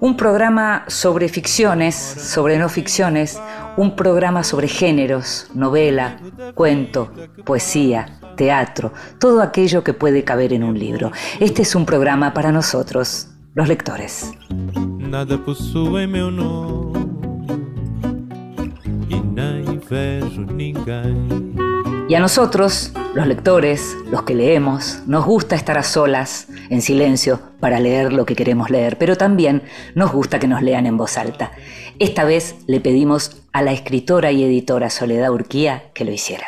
Un programa sobre ficciones, sobre no ficciones, un programa sobre géneros, novela, cuento, poesía, teatro, todo aquello que puede caber en un libro. Este es un programa para nosotros, los lectores. Nada possui. Y a nosotros, los lectores, los que leemos, nos gusta estar a solas, en silencio, para leer lo que queremos leer, pero también nos gusta que nos lean en voz alta. Esta vez le pedimos a la escritora y editora Soledad Urquía que lo hiciera.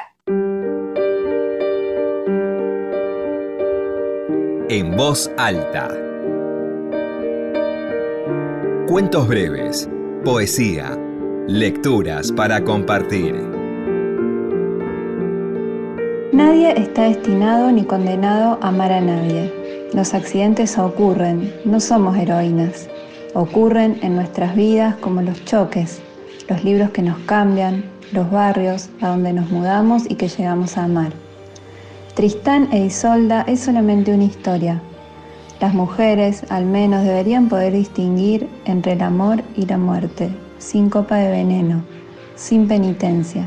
En voz alta. Cuentos breves, poesía, Lecturas para compartir. Nadie está destinado ni condenado a amar a nadie. Los accidentes ocurren, no somos heroínas. Ocurren en nuestras vidas como los choques, los libros que nos cambian, los barrios a donde nos mudamos y que llegamos a amar. Tristán e Isolda es solamente una historia. Las mujeres al menos deberían poder distinguir entre el amor y la muerte, sin copa de veneno, sin penitencia.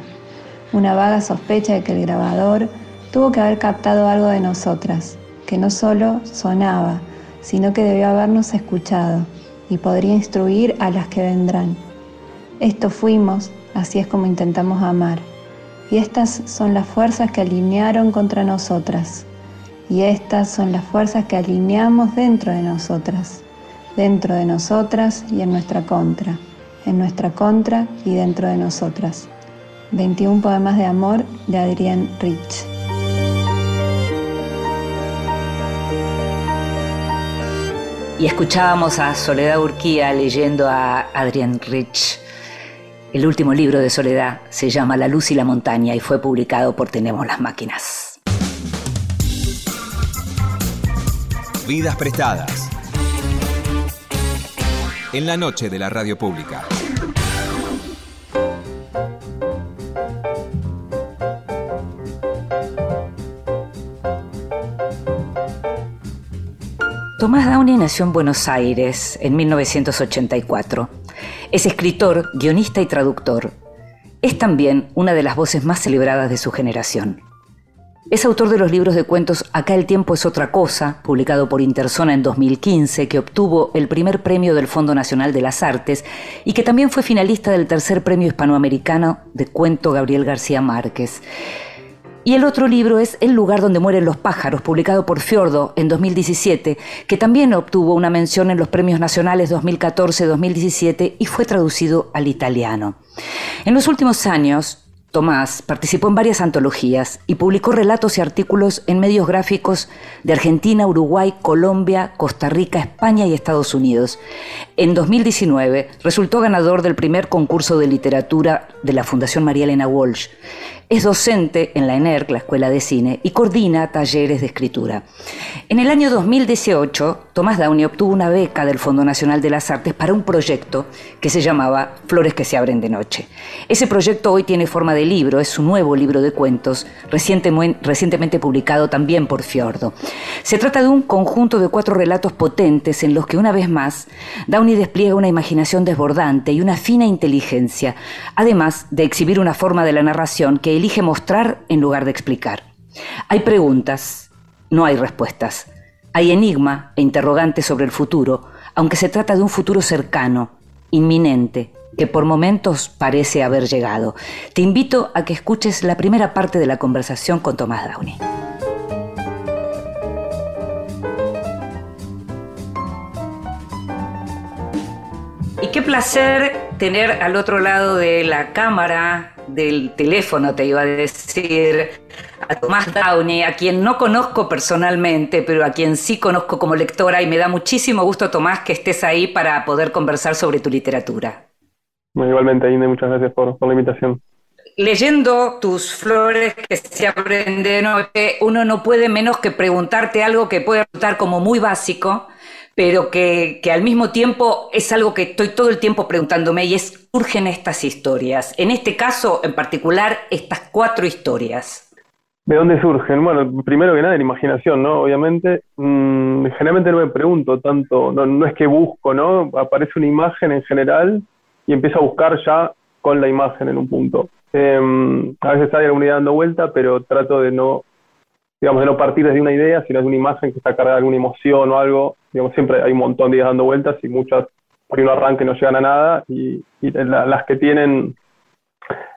Una vaga sospecha de que el grabador tuvo que haber captado algo de nosotras, que no solo sonaba, sino que debió habernos escuchado y podría instruir a las que vendrán. Esto fuimos, así es como intentamos amar. Y estas son las fuerzas que alinearon contra nosotras. Y estas son las fuerzas que alineamos dentro de nosotras, dentro de nosotras y en nuestra contra en nuestra contra y dentro de nosotras. 21 poemas de amor de Adrienne Rich. Y escuchábamos a Soledad Urquía leyendo a Adrienne Rich. El último libro de Soledad se llama La luz y la montaña y fue publicado por Tenemos las máquinas. Vidas prestadas. En la noche de la radio pública. Tomás Downey nació en Buenos Aires en 1984. Es escritor, guionista y traductor. Es también una de las voces más celebradas de su generación. Es autor de los libros de cuentos Acá el tiempo es otra cosa, publicado por Interzona en 2015, que obtuvo el primer premio del Fondo Nacional de las Artes y que también fue finalista del tercer premio hispanoamericano de cuento Gabriel García Márquez. Y el otro libro es El lugar donde mueren los pájaros, publicado por Fiordo en 2017, que también obtuvo una mención en los premios nacionales 2014-2017 y fue traducido al italiano. En los últimos años, Tomás participó en varias antologías y publicó relatos y artículos en medios gráficos de Argentina, Uruguay, Colombia, Costa Rica, España y Estados Unidos. En 2019 resultó ganador del primer concurso de literatura de la Fundación María Elena Walsh. Es docente en la ENERC, la Escuela de Cine, y coordina talleres de escritura. En el año 2018, Tomás Downey obtuvo una beca del Fondo Nacional de las Artes para un proyecto que se llamaba Flores que se abren de noche. Ese proyecto hoy tiene forma de libro, es su nuevo libro de cuentos, recientemente publicado también por Fiordo. Se trata de un conjunto de cuatro relatos potentes en los que una vez más Downey despliega una imaginación desbordante y una fina inteligencia, además de exhibir una forma de la narración que elige mostrar en lugar de explicar. Hay preguntas, no hay respuestas. Hay enigma e interrogantes sobre el futuro, aunque se trata de un futuro cercano, inminente, que por momentos parece haber llegado. Te invito a que escuches la primera parte de la conversación con Tomás Downey. Y qué placer tener al otro lado de la cámara del teléfono, te iba a decir, a Tomás Downey, a quien no conozco personalmente, pero a quien sí conozco como lectora y me da muchísimo gusto, Tomás, que estés ahí para poder conversar sobre tu literatura. igualmente, Ine, muchas gracias por, la invitación. Leyendo tus flores que se abren de noche, uno no puede menos que preguntarte algo que puede resultar como muy básico, pero que, al mismo tiempo es algo que estoy todo el tiempo preguntándome y es, surgen estas historias. En este caso, en particular, estas cuatro historias. ¿De dónde surgen? Bueno, primero que nada, la imaginación, ¿no? Obviamente, mm, generalmente no me pregunto tanto, no, es que busco, ¿no? Aparece una imagen en general y empiezo a buscar ya con la imagen en un punto. Em, a veces hay alguna idea dando vuelta, pero trato de no digamos, de no partir desde una idea, sino de una imagen que está cargada de alguna emoción o algo. Digamos, siempre hay un montón de ideas dando vueltas y muchas por uno arranque no llegan a nada y, las que tienen,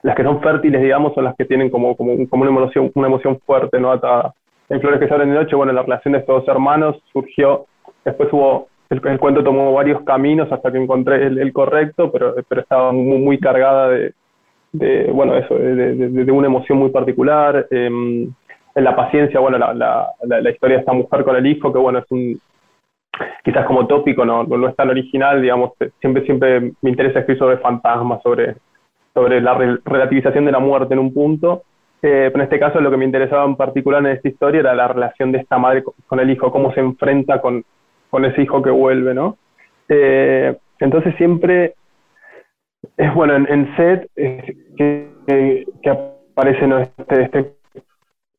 las que son fértiles, digamos, son las que tienen como, como, como una, emoción, una emoción fuerte, ¿no? Atada. En Flores que se abren de noche, bueno, la relación de estos dos hermanos surgió, después hubo, el, cuento tomó varios caminos hasta que encontré el, correcto, pero, pero estaba muy, cargada de, bueno, eso, de, de, una emoción muy particular. Eh, en la paciencia, bueno, la, la, historia de esta mujer con el hijo, que bueno, es un, quizás como tópico, no, no, es tan original, digamos, siempre, siempre me interesa escribir sobre fantasmas, sobre, sobre la relativización de la muerte en un punto, eh, pero en este caso lo que me interesaba en particular en esta historia era la relación de esta madre con, el hijo, cómo se enfrenta con, con ese hijo que vuelve, ¿no? Eh, entonces siempre es bueno, en, en set que, que, aparece ¿no? este, este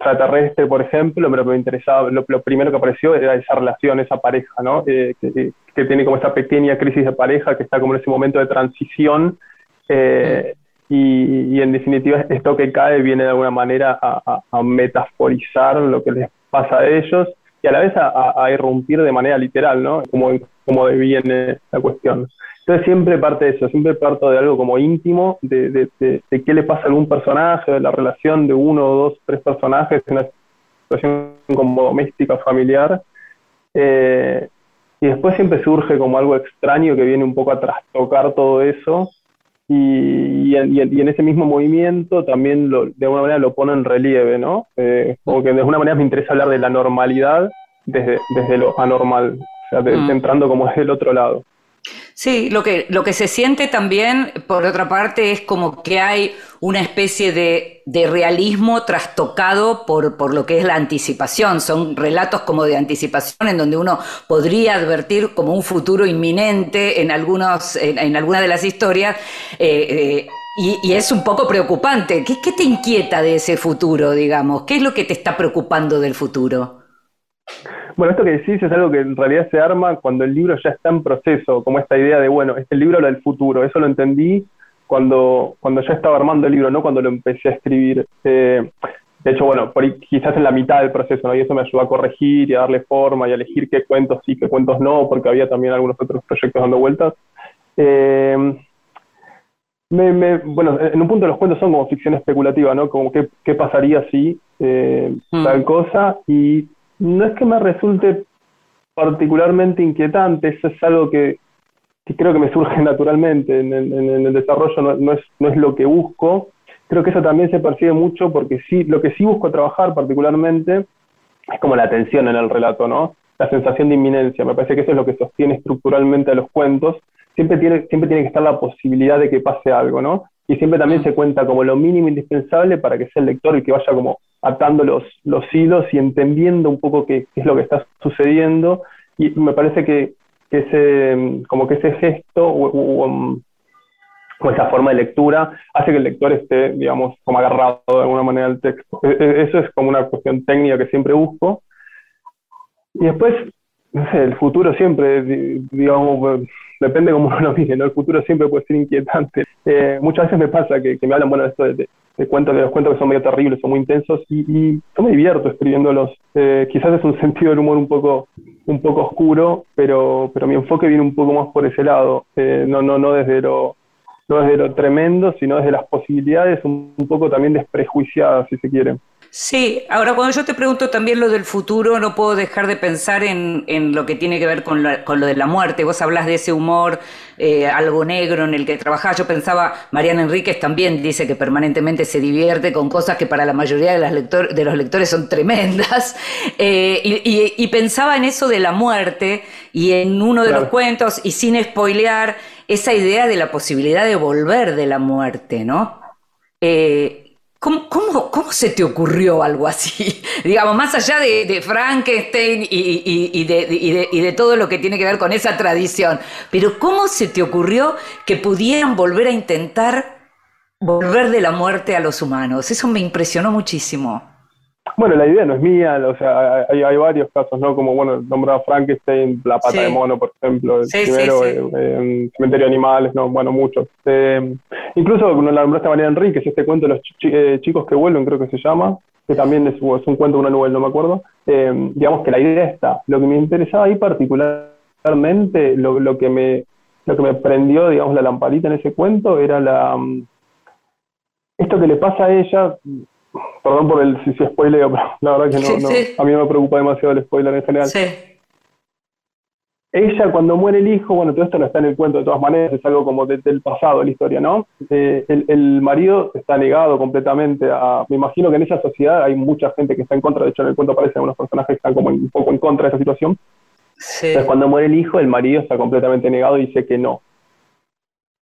extraterrestre, por ejemplo, pero me interesaba, lo, primero que apareció era esa relación, esa pareja, ¿no? Eh, que, tiene como esta pequeña crisis de pareja, que está como en ese momento de transición, eh, y, en definitiva esto que cae viene de alguna manera a, metaforizar lo que les pasa a ellos y a la vez a, irrumpir de manera literal, ¿no? Como, como viene la cuestión. Entonces siempre parte de eso, siempre parto de algo como íntimo, de, de, de, qué le pasa a algún personaje, de la relación de uno dos, tres personajes en una situación como doméstica, familiar. Eh, y después siempre surge como algo extraño que viene un poco a trastocar todo eso. Y, y, en ese mismo movimiento también lo, de alguna manera lo pone en relieve, ¿no? Eh, como que de alguna manera me interesa hablar de la normalidad desde, desde lo anormal, o sea, mm. entrando como desde el otro lado. Sí, lo que, lo que se siente también, por otra parte, es como que hay una especie de, realismo trastocado por, por, lo que es la anticipación. Son relatos como de anticipación en donde uno podría advertir como un futuro inminente en, algunos, en, algunas de las historias. Eh, eh, y, es un poco preocupante. ¿Qué, ¿Qué te inquieta de ese futuro, digamos? ¿Qué es lo que te está preocupando del futuro? Bueno, esto que decís es algo que en realidad se arma cuando el libro ya está en proceso, como esta idea de, bueno, este libro habla del futuro. Eso lo entendí cuando, cuando ya estaba armando el libro, no cuando lo empecé a escribir. Eh, de hecho, bueno, por quizás en la mitad del proceso, ¿no? Y eso me ayudó a corregir y a darle forma y a elegir qué cuentos sí, qué cuentos no, porque había también algunos otros proyectos dando vueltas. Eh, bueno, en un punto los cuentos son como ficción especulativa, ¿no? Como qué, qué pasaría si eh, mm. tal cosa. Y no es que me resulte particularmente inquietante, eso es algo que, creo que me surge naturalmente en, el desarrollo, no, es, no es lo que busco. Creo que eso también se percibe mucho porque sí, lo que sí busco trabajar particularmente es como la tensión en el relato, ¿no? La sensación de inminencia. Me parece que eso es lo que sostiene estructuralmente a los cuentos. Siempre tiene, siempre tiene que estar la posibilidad de que pase algo, ¿no? Y siempre también se cuenta como lo mínimo indispensable para que sea el lector el que vaya como atando los, los hilos y entendiendo un poco qué, es lo que está sucediendo. Y me parece que, ese, como que ese gesto o, esa forma de lectura hace que el lector esté, digamos, como agarrado de alguna manera al texto. E, e, eso es como una cuestión técnica que siempre busco. Y después, no sé, el futuro siempre, digamos, depende cómo uno lo mire, ¿no? El futuro siempre puede ser inquietante. Eh, muchas veces me pasa que, me hablan, bueno, esto de, de cuentos, de los cuentos que son medio terribles, son muy intensos, y, y yo me divierto escribiéndolos. Eh, quizás es un sentido del humor un poco, un poco oscuro, pero, pero mi enfoque viene un poco más por ese lado, eh, no, no, no desde lo desde lo tremendo, sino desde las posibilidades un, poco también desprejuiciadas, si se quiere. Sí, ahora cuando yo te pregunto también lo del futuro, no puedo dejar de pensar en, en lo que tiene que ver con, con, lo de la muerte. Vos hablas de ese humor eh, algo negro en el que trabajás. Yo pensaba, Mariana Enríquez también dice que permanentemente se divierte con cosas que para la mayoría de, las lector, de los lectores son tremendas. Eh, y, y, pensaba en eso de la muerte y en uno de los cuentos, y sin spoilear, esa idea de la posibilidad de volver de la muerte, ¿no? Eh, ¿Cómo, cómo, cómo se te ocurrió algo así? Digamos, más allá de, Frankenstein y, y, de, y, de, todo lo que tiene que ver con esa tradición, pero ¿cómo se te ocurrió que pudieran volver a intentar volver de la muerte a los humanos? Eso me impresionó muchísimo. Bueno, la idea no es mía, o sea, hay, hay varios casos, ¿no? Como, bueno, nombrado Frankenstein, La Pata de Mono, por ejemplo, el primero, en Cementerio de Animales, ¿no? Bueno, muchos. Eh, incluso, cuando la nombraste María Enrique, este cuento de los eh, chicos que vuelven, creo que se llama, que también es, un cuento de una novela, no me acuerdo. Eh, digamos que la idea está. Lo que me interesaba ahí particularmente, lo, lo, que me, lo que me prendió, digamos, la lamparita en ese cuento, era la... Mm, esto que le pasa a ella, Perdón por el si, si spoileo, pero la verdad que no, a mí me preocupa demasiado el spoiler en general. Ella cuando muere el hijo, bueno, todo esto no está en el cuento de todas maneras, es algo como del pasado la historia, ¿no? Eh, el, marido está negado completamente a, me imagino que en esa sociedad hay mucha gente que está en contra, de hecho en el cuento aparecen unos personajes que están como un poco en contra de esa situación. Entonces cuando muere el hijo, el marido está completamente negado y dice que no.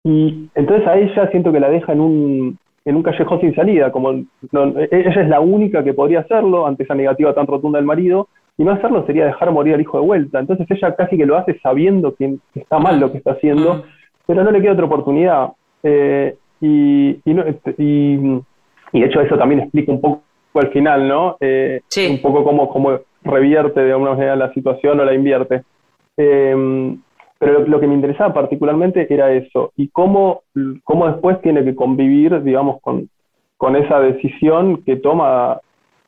Y entonces a ella siento que la deja en un, en un callejón sin salida, como ella es la única que podría hacerlo ante esa negativa tan rotunda del marido, y no hacerlo sería dejar morir al hijo de vuelta. Entonces ella casi que lo hace sabiendo que está mal lo que está haciendo, mm. pero no le queda otra oportunidad. Eh, y, este, y, y, de hecho eso también explica un poco al final, ¿no? Eh, un poco cómo, cómo revierte de alguna manera la situación o la invierte. Eh, pero lo, que me interesaba particularmente era eso, y cómo, cómo después tiene que convivir, digamos, con, con esa decisión que toma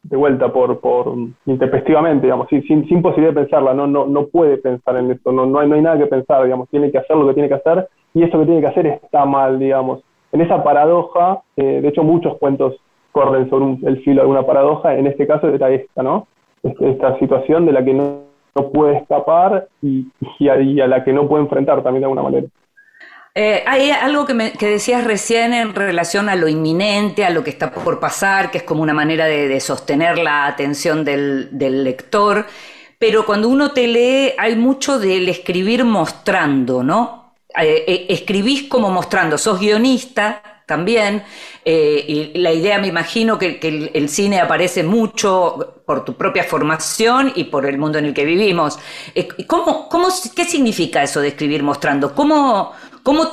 de vuelta por, por intempestivamente, digamos, sin, sin, posibilidad de pensarla, no, no, no puede pensar en esto, no, no, hay, no hay nada que pensar, digamos, tiene que hacer lo que tiene que hacer, y eso que tiene que hacer está mal, digamos. En esa paradoja, eh, de hecho muchos cuentos corren sobre el filo de una paradoja, en este caso era esta, ¿no? Este, esta situación de la que no no puede escapar y, a, la que no puede enfrentar también de alguna manera. Eh, hay algo que, me, decías recién en relación a lo inminente, a lo que está por pasar, que es como una manera de, sostener la atención del, lector, pero cuando uno te lee hay mucho del escribir mostrando, ¿no? Eh, eh, escribís como mostrando, sos guionista, también. Eh, y la idea, me imagino, que, el, cine aparece mucho por tu propia formación y por el mundo en el que vivimos. Eh, ¿cómo, cómo, ¿Qué significa eso de escribir mostrando? ¿Cómo, cómo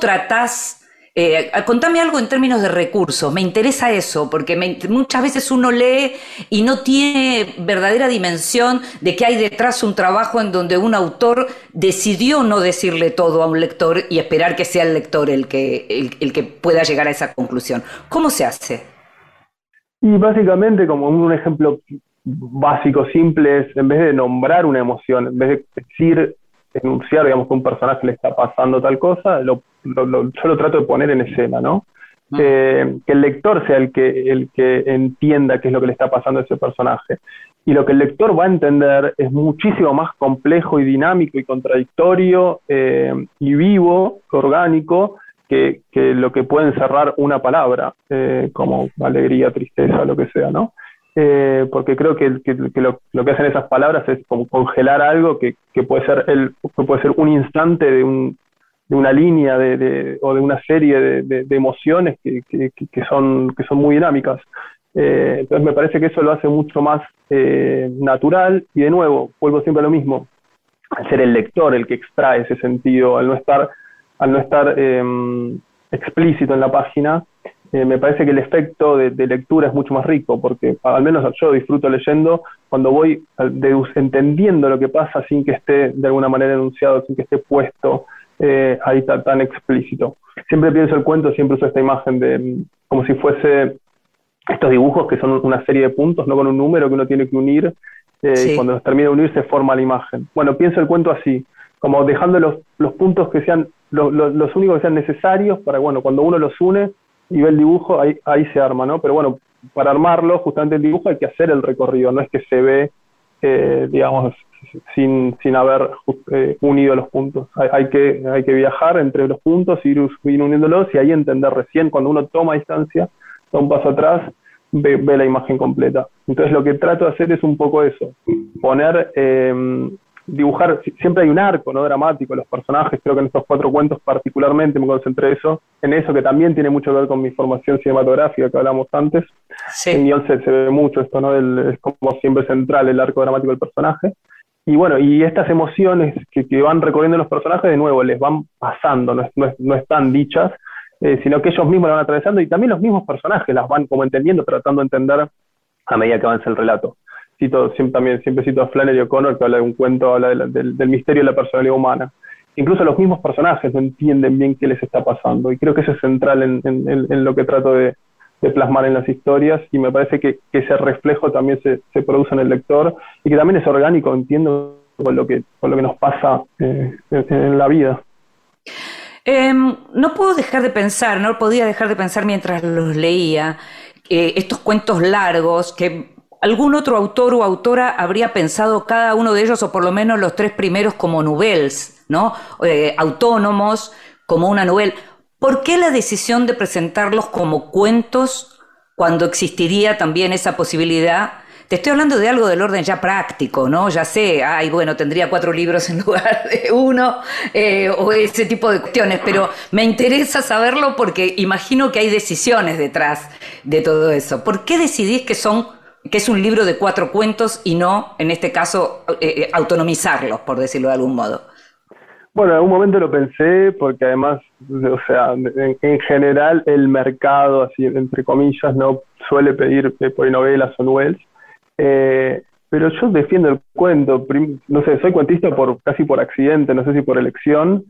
eh, contame algo en términos de recursos, me interesa eso, porque muchas veces uno lee y no tiene verdadera dimensión de que hay detrás un trabajo en donde un autor decidió no decirle todo a un lector y esperar que sea el lector el que, el, que pueda llegar a esa conclusión. ¿Cómo se hace? Y básicamente, como un ejemplo básico, simple, es en vez de nombrar una emoción, en vez de decir enunciar, digamos, que un personaje le está pasando tal cosa, lo, yo lo trato de poner en escena, ¿no? Ah. Eh, que el lector sea el que, el que entienda qué es lo que le está pasando a ese personaje. Y lo que el lector va a entender es muchísimo más complejo y dinámico y contradictorio eh, y vivo, orgánico, que, que, lo que puede encerrar una palabra, eh, como alegría, tristeza, lo que sea, ¿no? Eh, porque creo que, lo, que hacen esas palabras es como congelar algo que, puede, ser el, puede ser un instante de, un, de una línea de, o de una serie de, emociones que, son, que son muy dinámicas. Eh, entonces me parece que eso lo hace mucho más eh, natural y de nuevo, vuelvo siempre a lo mismo, al ser el lector el que extrae ese sentido, al no estar, al no estar em, explícito en la página, eh, me parece que el efecto de, lectura es mucho más rico, porque al menos yo disfruto leyendo cuando voy entendiendo lo que pasa sin que esté de alguna manera enunciado, sin que esté puesto eh, ahí tan, explícito. Siempre pienso el cuento, siempre uso esta imagen de como si fuese estos dibujos que son una serie de puntos, no con un número que uno tiene que unir, eh, y cuando los termina de unir se forma la imagen. Bueno, pienso el cuento así, como dejando los, los puntos que sean los, los únicos que sean necesarios para, bueno, cuando uno los une, y ve el dibujo, ahí, ahí se arma, ¿no? Pero bueno, para armarlo, justamente el dibujo hay que hacer el recorrido, no es que se ve, eh, digamos, sin, sin haber eh, unido los puntos. Hay, que, hay que viajar entre los puntos, ir, ir uniéndolos y ahí entender recién, cuando uno toma distancia, da un paso atrás, ve, la imagen completa. Entonces lo que trato de hacer es un poco eso, poner, eh, dibujar, siempre hay un arco no dramático, los personajes, creo que en estos cuatro cuentos particularmente me concentré eso, en eso que también tiene mucho que ver con mi formación cinematográfica que hablamos antes. En guion se, ve mucho esto, ¿no? es como siempre central el arco dramático del personaje. Y bueno, y estas emociones que, van recorriendo los personajes, de nuevo, les van pasando, no, no están dichas, eh, sino que ellos mismos la van atravesando y también los mismos personajes las van como entendiendo, tratando de entender a medida que avanza el relato. Cito, siempre, también siempre cito a Flannery O'Connor que habla de un cuento, habla del, misterio de la personalidad humana. Incluso los mismos personajes no entienden bien qué les está pasando y creo que eso es central en, lo que trato de, plasmar en las historias y me parece que, ese reflejo también se, produce en el lector y que también es orgánico, entiendo, con lo que, con lo que nos pasa eh, en la vida. Em, no puedo dejar de pensar, no podía dejar de pensar mientras los leía, eh, estos cuentos largos que algún otro autor o autora habría pensado cada uno de ellos, o por lo menos los tres primeros, como nouvelles, ¿no? Eh, autónomos, como una novela. ¿Por qué la decisión de presentarlos como cuentos cuando existiría también esa posibilidad te estoy hablando de algo del orden ya práctico, ¿no? Ya sé, ay, bueno, tendría cuatro libros en lugar de uno, eh, o ese tipo de cuestiones, pero me interesa saberlo porque imagino que hay decisiones detrás de todo eso. ¿Por qué decidís que son que es un libro de cuatro cuentos y no, en este caso, eh, eh, autonomizarlos, por decirlo de algún modo? Bueno, en algún momento lo pensé porque además, o sea, en, general el mercado, así entre comillas, no suele pedir por novelas o novelas. Eh, pero yo defiendo el cuento, no sé, soy cuentista por casi por accidente, no sé si por elección.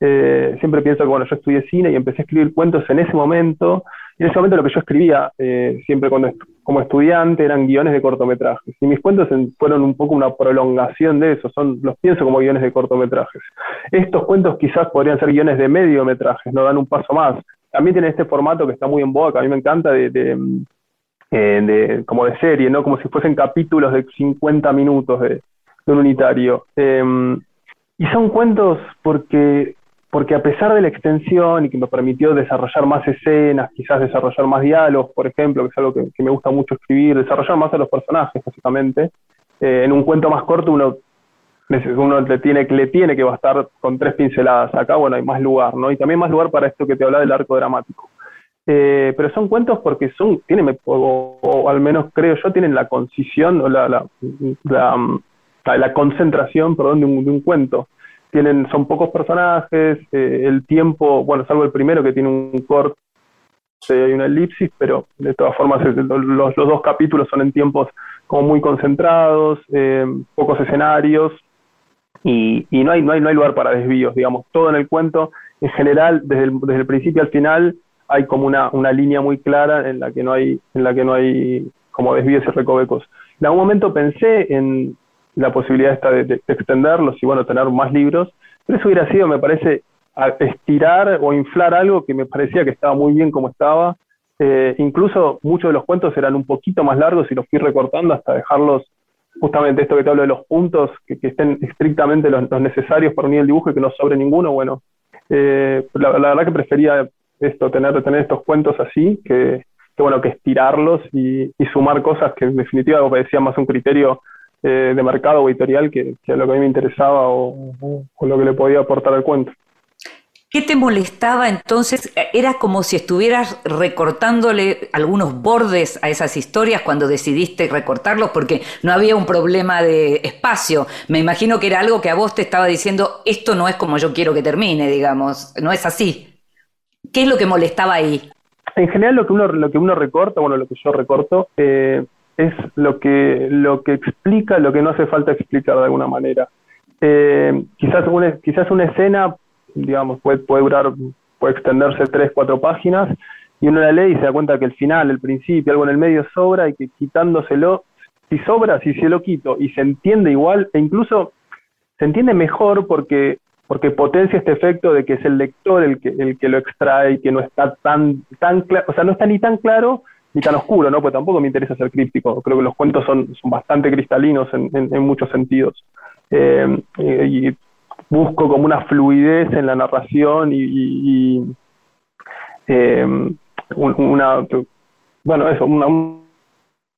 Eh, siempre pienso que, bueno, yo estudié cine y empecé a escribir cuentos en ese momento. En ese momento lo que yo escribía, eh, siempre cuando como estudiante, eran guiones de cortometrajes. Y mis cuentos fueron un poco una prolongación de eso, son, los pienso como guiones de cortometrajes. Estos cuentos quizás podrían ser guiones de mediometrajes, no dan un paso más. También tienen este formato que está muy en que a mí me encanta, de eh, de, como de serie, ¿no? Como si fuesen capítulos de 50 minutos de, un unitario. Em, y son cuentos porque, porque a pesar de la extensión y que me permitió desarrollar más escenas, quizás desarrollar más diálogos, por ejemplo, que es algo que, me gusta mucho escribir, desarrollar más a los personajes, básicamente. Eh, en un cuento más corto uno uno le tiene, le tiene que bastar con tres pinceladas. Acá, bueno, hay más lugar, ¿no? Y también más lugar para esto que te habla del arco dramático. Eh, pero son cuentos porque son, tienen, o, al menos creo yo, tienen la concisión o la, la, la, concentración perdón, de, un, de un cuento. Tienen, son pocos personajes, eh, el tiempo, bueno, salvo el primero que tiene un corte hay una elipsis, pero de todas formas los, los, dos capítulos son en tiempos como muy concentrados, eh, pocos escenarios y, y, no, hay, no, hay, no hay lugar para desvíos, digamos, todo en el cuento en general, desde el, desde el principio al final, hay como una, una línea muy clara en la que no hay, en la que no hay como desvíos y recovecos. En algún momento pensé en la posibilidad esta de, extenderlos y bueno, tener más libros, pero eso hubiera sido, me parece, estirar o inflar algo que me parecía que estaba muy bien como estaba. Eh, incluso muchos de los cuentos eran un poquito más largos y los fui recortando hasta dejarlos, justamente esto que te hablo de los puntos, que, estén estrictamente los, necesarios para unir el dibujo y que no sobre ninguno. Bueno, eh, la, verdad que prefería esto, tener, tener estos cuentos así, que, bueno, que estirarlos y, sumar cosas que en definitiva obedecían más un criterio eh, de mercado o editorial que, que, a lo que a mí me interesaba o, lo que le podía aportar al cuento. ¿Qué te molestaba entonces? ¿Era como si estuvieras recortándole algunos bordes a esas historias cuando decidiste recortarlos? Porque no había un problema de espacio. Me imagino que era algo que a vos te estaba diciendo, esto no es como yo quiero que termine, digamos. No es así. ¿Qué es lo que molestaba ahí? En general lo que uno, lo que uno recorta, bueno, lo que yo recorto, eh, es lo que, lo que explica lo que no hace falta explicar de alguna manera. Eh, quizás, una, quizás una escena, digamos, puede, puede durar, puede extenderse tres, cuatro páginas, y uno la lee y se da cuenta que el final, el principio, algo en el medio sobra y que quitándoselo, si sobra, si se lo quito y se entiende igual, e incluso se entiende mejor porque porque potencia este efecto de que es el lector el que, el que lo extrae y que no está tan, tan claro, o sea, no está ni tan claro ni tan oscuro, ¿no? Pues tampoco me interesa ser críptico. Creo que los cuentos son, bastante cristalinos en, en, muchos sentidos. Eh, y busco como una fluidez en la narración y, eh, una, bueno, eso, una,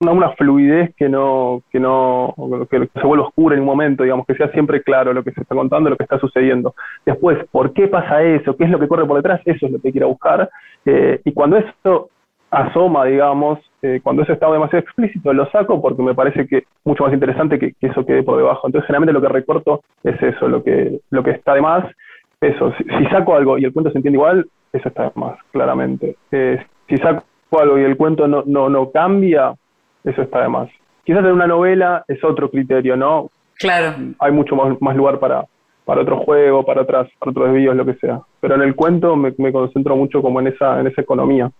una, fluidez que no, que no, que se vuelva oscura en un momento, digamos, que sea siempre claro lo que se está contando, lo que está sucediendo. Después, ¿por qué pasa eso? ¿Qué es lo que corre por detrás? Eso es lo que quiero buscar. Eh, y cuando eso asoma, digamos, eh, cuando eso está demasiado explícito, lo saco porque me parece que mucho más interesante que, eso quede por debajo. Entonces, generalmente lo que recorto es eso, lo que, lo que está de más. Eso, si, saco algo y el cuento se entiende igual, eso está de más, claramente. Eh, si saco algo y el cuento no, no, no cambia, eso está de más. Quizás en una novela es otro criterio, ¿no? Claro. Hay mucho más, más lugar para, para otro juego, para otras, para otros desvíos, lo que sea. Pero en el cuento me, me concentro mucho como en esa, en esa economía.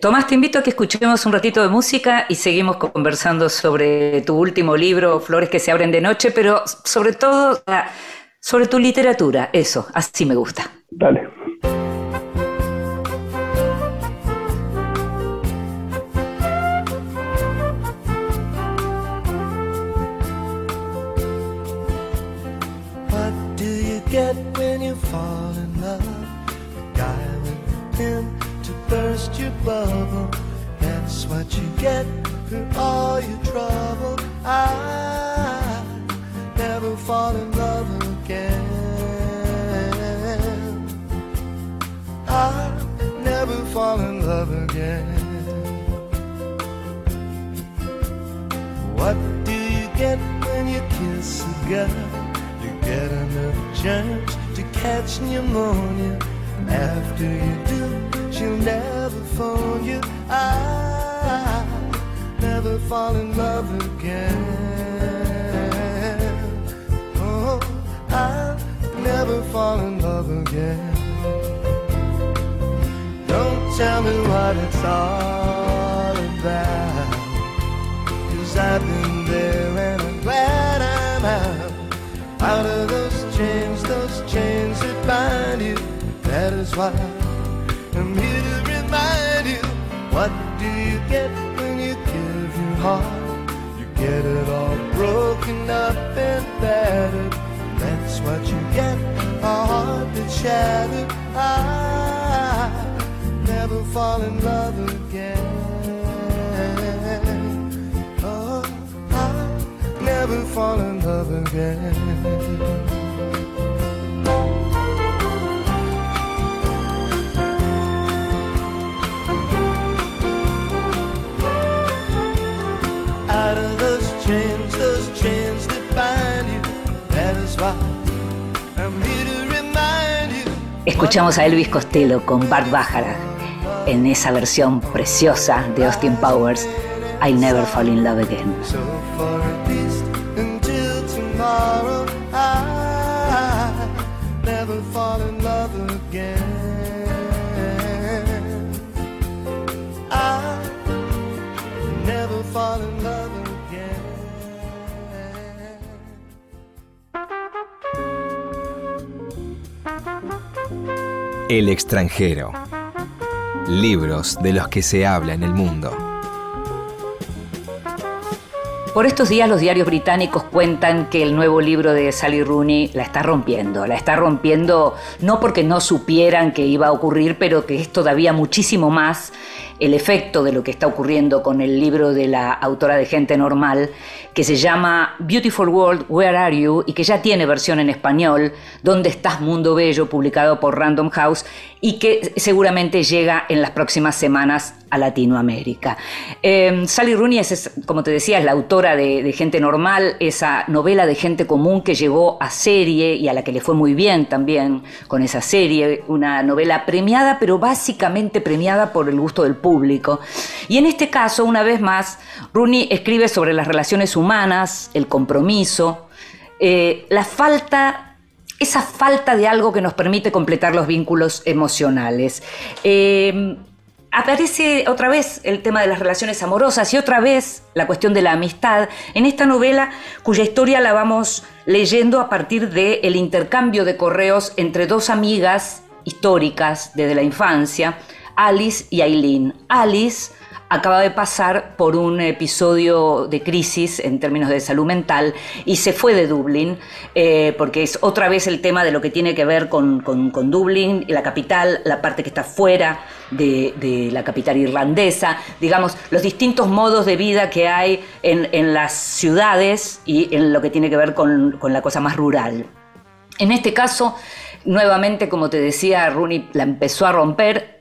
Tomás, te invito a que escuchemos un ratito de música y seguimos conversando sobre tu último libro, Flores que se abren de noche, pero sobre todo sobre tu literatura, eso, así me gusta. Dale. burst your bubble. That's what you get for all your trouble. I never fall in love again. I never fall in love again. What do you get when you kiss a girl? You get enough germs to catch pneumonia. After you do, she'll never phone you. I never fall in love again. Oh, I'll never fall in love again. Don't tell me what it's all about. Cause I've been there and I'm glad I'm out. Out of those chains, those chains that bind you. That is why I'm here to remind you what do you get when you give your heart? You get it all broken up and battered. That's what you get, a heart that's shattered. I never fall in love again. Oh, I never fall in love again. Escuchamos a Elvis Costello con Bart Bacharach en esa versión preciosa de Austin Powers, I Never Fall in Love Again. El extranjero. Libros de los que se habla en el mundo. Por estos días los diarios británicos cuentan que el nuevo libro de Sally Rooney la está rompiendo. La está rompiendo no porque no supieran que iba a ocurrir, pero que es todavía muchísimo más el efecto de lo que está ocurriendo con el libro de la autora de Gente Normal, que se llama Beautiful World, Where Are You? y que ya tiene versión en español, ¿Dónde estás, Mundo Bello?, publicado por Random House, y que seguramente llega en las próximas semanas a Latinoamérica. Em, Sally Rooney es, como te decía, es la autora de, Gente Normal, esa novela de gente común que llegó a serie y a la que le fue muy bien también con esa serie, una novela premiada, pero básicamente premiada por el gusto del público. Y en este caso, una vez más, Rooney escribe sobre las relaciones humanas, el compromiso, eh, la falta esa falta de algo que nos permite completar los vínculos emocionales. Eh, aparece otra vez el tema de las relaciones amorosas y otra vez la cuestión de la amistad en esta novela cuya historia la vamos leyendo a partir del intercambio de correos entre dos amigas históricas desde la infancia, Alice y Aileen. Alice acaba de pasar por un episodio de crisis en términos de salud mental y se fue de Dublín, eh, porque es otra vez el tema de lo que tiene que ver con, con, Dublín, la capital, la parte que está fuera de, la capital irlandesa, digamos, los distintos modos de vida que hay en, las ciudades y en lo que tiene que ver con, con la cosa más rural. En este caso, nuevamente, como te decía, Rooney la empezó a romper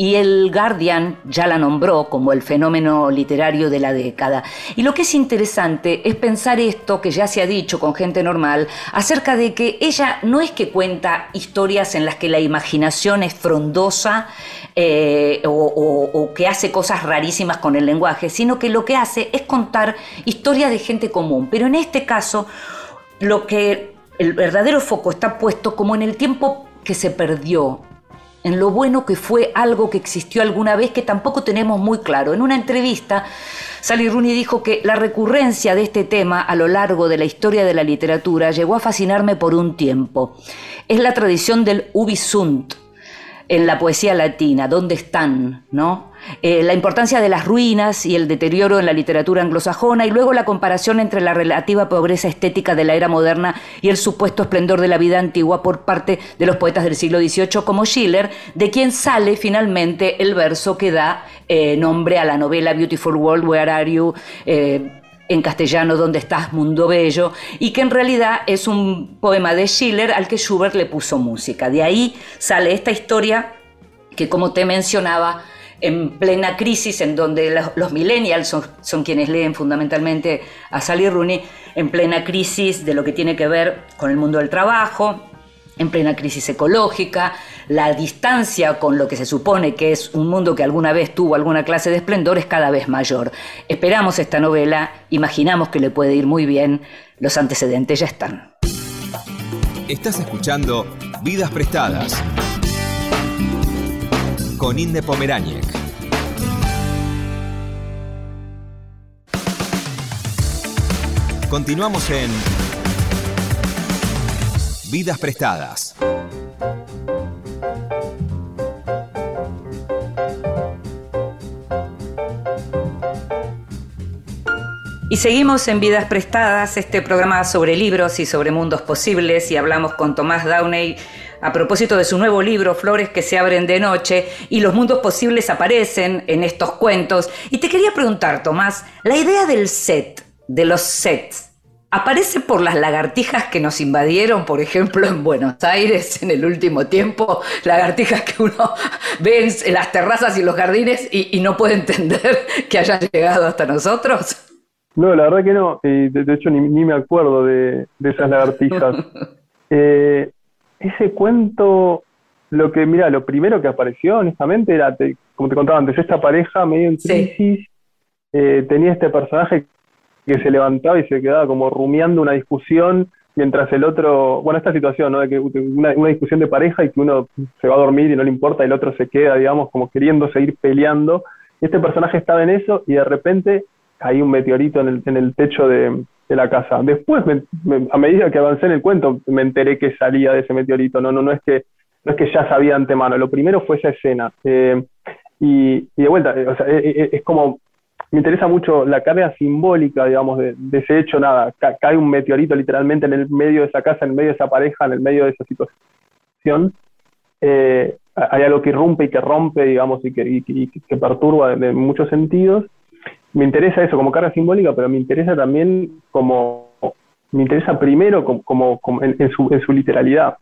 y el Guardian ya la nombró como el fenómeno literario de la década. Y lo que es interesante es pensar esto que ya se ha dicho con gente normal, acerca de que ella no es que cuenta historias en las que la imaginación es frondosa eh, o, o que hace cosas rarísimas con el lenguaje, sino que lo que hace es contar historias de gente común. Pero en este caso, lo que el verdadero foco está puesto como en el tiempo que se perdió en lo bueno que fue algo que existió alguna vez que tampoco tenemos muy claro. En una entrevista, Sally Rooney dijo que la recurrencia de este tema a lo largo de la historia de la literatura llegó a fascinarme por un tiempo. Es la tradición del ubisunt en la poesía latina, ¿dónde están? ¿no? Eh, la importancia de las ruinas y el deterioro en la literatura anglosajona y luego la comparación entre la relativa pobreza estética de la era moderna y el supuesto esplendor de la vida antigua por parte de los poetas del siglo XVIII como Schiller, de quien sale finalmente el verso que da eh, nombre a la novela Beautiful World, Where Are You? Eh, en castellano ¿Dónde estás, mundo bello? y que en realidad es un poema de Schiller al que Schubert le puso música. De ahí sale esta historia que, como te mencionaba, en plena crisis, en donde los, millennials son, quienes leen fundamentalmente a Sally Rooney, en plena crisis de lo que tiene que ver con el mundo del trabajo, en plena crisis ecológica, la distancia con lo que se supone que es un mundo que alguna vez tuvo alguna clase de esplendor es cada vez mayor. Esperamos esta novela, imaginamos que le puede ir muy bien, los antecedentes ya están. Estás escuchando Vidas Prestadas con Inde Pomeráñez. Continuamos en Vidas Prestadas. Y seguimos en Vidas Prestadas, este programa sobre libros y sobre mundos posibles, y hablamos con Tomás Downey a propósito de su nuevo libro, Flores que se abren de noche, y los mundos posibles aparecen en estos cuentos. Y te quería preguntar, Tomás, la idea del set, de los sets, ¿Aparece por las lagartijas que nos invadieron, por ejemplo, en Buenos Aires en el último tiempo? Lagartijas que uno ve en las terrazas y los jardines y, no puede entender que hayan llegado hasta nosotros. No, la verdad que no. de, hecho, ni, me acuerdo de, esas lagartijas. Eh, ese cuento, lo que, mira, lo primero que apareció, honestamente, era, como te contaba antes, esta pareja medio en crisis, eh, tenía este personaje que se levantaba y se quedaba como rumiando una discusión mientras el otro, bueno, esta situación, ¿no? De que una, discusión de pareja y que uno se va a dormir y no le importa y el otro se queda, digamos, como queriendo seguir peleando. Este personaje estaba en eso y de repente caí un meteorito en el, techo de, de la casa. Después, a medida que avancé en el cuento, me enteré que salía de ese meteorito. No, no, no es que no es que ya sabía antemano. Lo primero fue esa escena. Eh, y, de vuelta, eh, o sea, eh, es como me interesa mucho la carga simbólica, digamos, de, ese hecho. Nada, cae un meteorito literalmente en el medio de esa casa, en el medio de esa pareja, en el medio de esa situación. hay algo que irrumpe y que rompe, digamos, y que, que perturba en muchos sentidos me interesa eso como carga simbólica, pero me interesa también como, me interesa primero como, en, su, literalidad.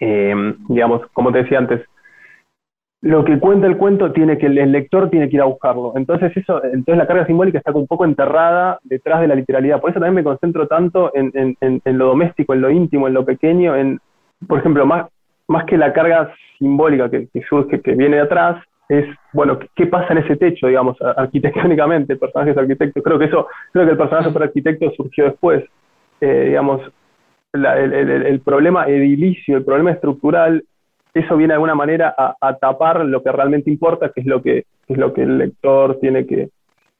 Eh, digamos, como te decía antes, lo que cuenta el cuento tiene que el lector tiene que ir a buscarlo. Entonces eso, entonces la carga simbólica está un poco enterrada detrás de la literalidad. Por eso también me concentro tanto en, lo doméstico, en lo íntimo, en lo pequeño, en, por ejemplo, más, más que la carga simbólica que, que, que viene de atrás, es, bueno, ¿qué pasa en ese techo, digamos, arquitectónicamente? El personaje es arquitecto. Creo que eso, creo que el personaje por arquitecto surgió después. Eh, digamos, el, problema edilicio, el problema estructural, eso viene de alguna manera a, tapar lo que realmente importa, que es lo que, es lo que el lector tiene que,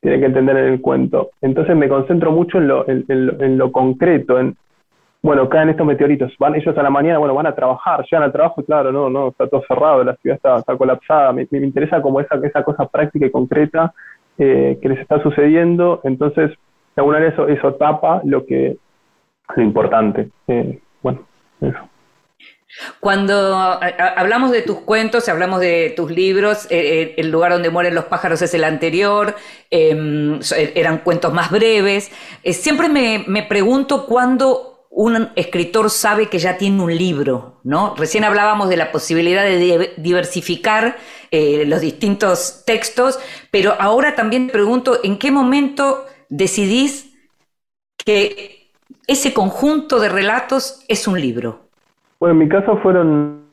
tiene que entender en el cuento. Entonces me concentro mucho en lo, en, lo concreto, en, bueno, caen estos meteoritos, van ellos a la mañana, bueno, van a trabajar, llegan al trabajo claro, no, no, está todo cerrado, la ciudad está, colapsada, me, interesa como esa, esa cosa práctica y concreta eh, que les está sucediendo, entonces, de alguna manera eso, eso tapa lo que, lo importante, eh, bueno, eso. Cuando hablamos de tus cuentos, hablamos de tus libros, eh, eh, el lugar donde mueren los pájaros es el anterior, em, eh, eran cuentos más breves. siempre me, pregunto cuándo un escritor sabe que ya tiene un libro, ¿no? Recién hablábamos de la posibilidad de diversificar los distintos textos, pero ahora también me pregunto en qué momento decidís que ese conjunto de relatos es un libro. Bueno, en mi caso fueron,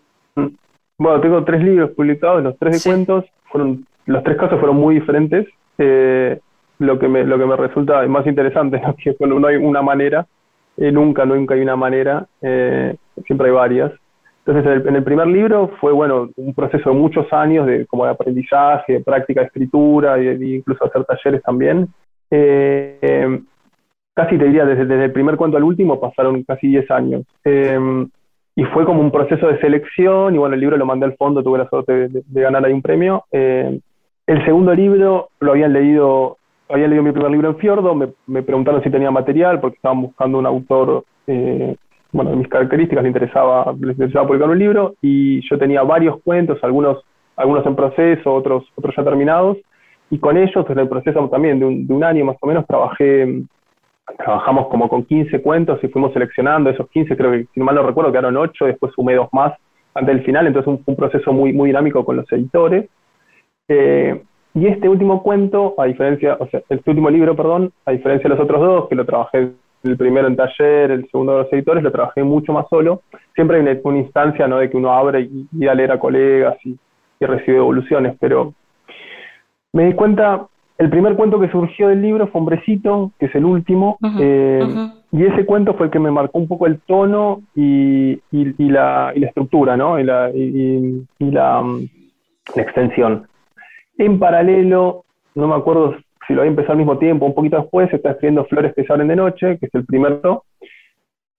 bueno, tengo tres libros publicados, los tres de cuentos, fueron, los tres casos fueron muy diferentes. Eh, lo que me, lo que me resulta más interesante es que bueno, no hay una manera, eh, nunca, nunca hay una manera, eh, siempre hay varias. Entonces, en el, primer libro fue, bueno, un proceso de muchos años de, como de aprendizaje, de práctica de escritura, e incluso hacer talleres también. casi te diría, desde, desde, el primer cuento al último pasaron casi 10 años y fue como un proceso de selección, y bueno, el libro lo mandé al fondo, tuve la suerte de, ganar ahí un premio. Eh, el segundo libro lo habían leído, habían leído mi primer libro en Fiordo, me, me preguntaron si tenía material, porque estaban buscando un autor, eh, bueno, de mis características, les interesaba, les interesaba publicar un libro, y yo tenía varios cuentos, algunos, algunos en proceso, otros, otros ya terminados, y con ellos, desde el proceso también de un, de un año más o menos, trabajé trabajamos como con 15 cuentos y fuimos seleccionando esos 15, creo que si mal no recuerdo quedaron 8, después sumé dos más antes del final, entonces un, un proceso muy, muy dinámico con los editores. Eh, y este último cuento, a diferencia, o sea, este último libro, perdón, a diferencia de los otros dos, que lo trabajé el primero en taller, el segundo de los editores, lo trabajé mucho más solo. Siempre hay una, instancia, ¿no? De que uno abre y, y a leer a colegas y, y recibe evoluciones, pero me di cuenta el primer cuento que surgió del libro fue Hombrecito, que es el último, eh, y ese cuento fue el que me marcó un poco el tono y, la, estructura, ¿no? Y la, mm, la, extensión. En paralelo, no me acuerdo si lo había empezado al mismo tiempo, un poquito después, está escribiendo Flores que se abren de noche, que es el primero,